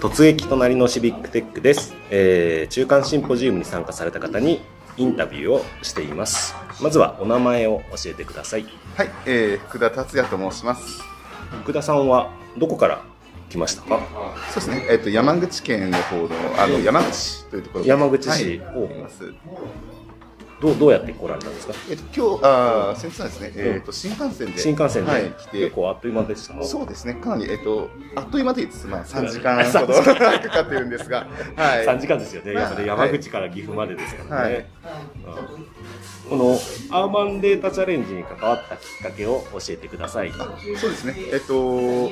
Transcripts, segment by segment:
突撃隣のシビックテックです、えー中間シンポジウムに参加された方にインタビューをしています。まずはお名前を教えてください。はい、えー、福田達也と申します。福田さんはどこから来ましたか？そうですね、えっ、と、山口県の方の、あの、山口というところ山口市。はい、います。どうどうやって来られたんですか？えっ、と、今日、あー先日はですね、えっ、と、新幹線で。新幹線で、はい、来て。結。構あっという間でした？かそうですね、かなり、えっ、と、あっという間でいいです。まあ、3時間3ほど かかってるんですが、はい。3時間ですよね、やっぱり山口から岐阜までですからね、うん。このアーバンデータチャレンジに関わったきっかけを教えてください。そうですね、えっ、と、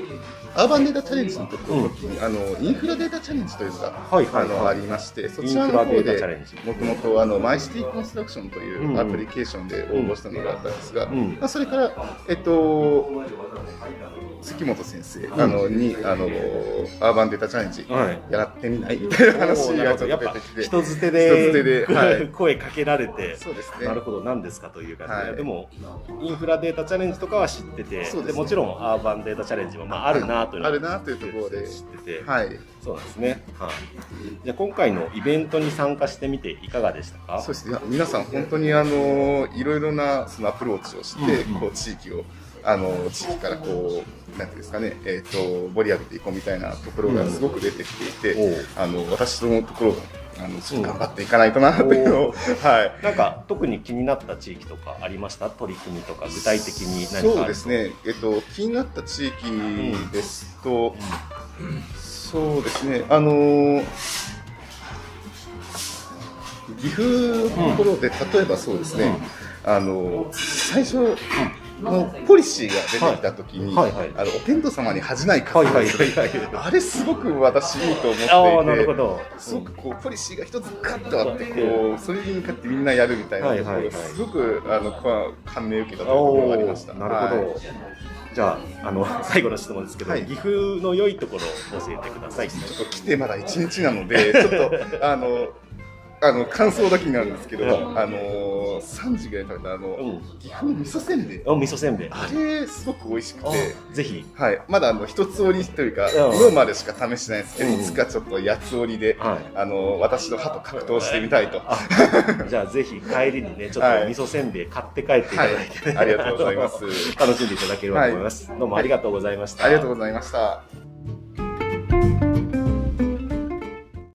アーバンデータチャレンジの時に、あの、インフラデータチャレンジというのが、はいはいはい。あのありまして、そちらの方でもともとあのマイシティコンストラクションというんううんアプリケーションで応募したのがあったんですが、んまあ、それから、えっと、月本先生、あのにあのアーバンデータチャレンジはい。やってみないみたいな話がちょっやっぱと出てきて、人づてで 声かけられて、そうですね。なるほど、何ですかという感じで、はい。でも、インフラデータチャレンジとかは知ってて、でもちろんアーバンデータチャレンジも、まあ、あるなというあるなというところで。知ってて、はい、そうなんですね、はい、じゃあ今回のイベントに参加してみていかがでしたか？そうです。ね皆さん本当にあのいろいろなそのアプローチをして、うんうん。こう地域をあの地域からこうなんていうんですかねえっ、と盛り上げていこうみたいなところがすごく出てきていて、う。んあの私のところがあのちょっと頑張っていかないとなというのを、はい。なんか特に気になった地域とかありました？取り組みとか具体的に何かそうですね、えっと、気になった地域ですと、そうですね、あのー岐阜のところで、例えばそうですね、あのー最初のポリシーが出てきたときに、はいはいはい。あのお天道様に恥じないかはいはいあれすごく私いいと思っていて、なるほどすごくこうポリシーが一つガッとあってこうそれに向かってみんなやるみたいなところがすごくあの感銘を受けたところがありました。なるほど、はい。じゃああの 最後の質問ですけど、はい。岐阜の良いところを教えてください。ちょっと来てまだ1日なので、ちょっと、あの、あの感想だけになるんですけど、うんあの3時ぐらいに食べたあの、うん。岐阜の味噌せんべい、お味噌せんべい。あれすごく美味しくて、ぜひ。はい、まだあの一つ折りというか、うん。今までしか試してないですけど、うん。いつかちょっと八つ折りで、はい。あの私の歯と格闘してみたいと。あじゃあぜひ帰りにねちょっと味噌せんべい買って帰っていただい。て、ありがとうございます。楽しんでいただければと思います、どうもありがとうございました、ありがとうございました。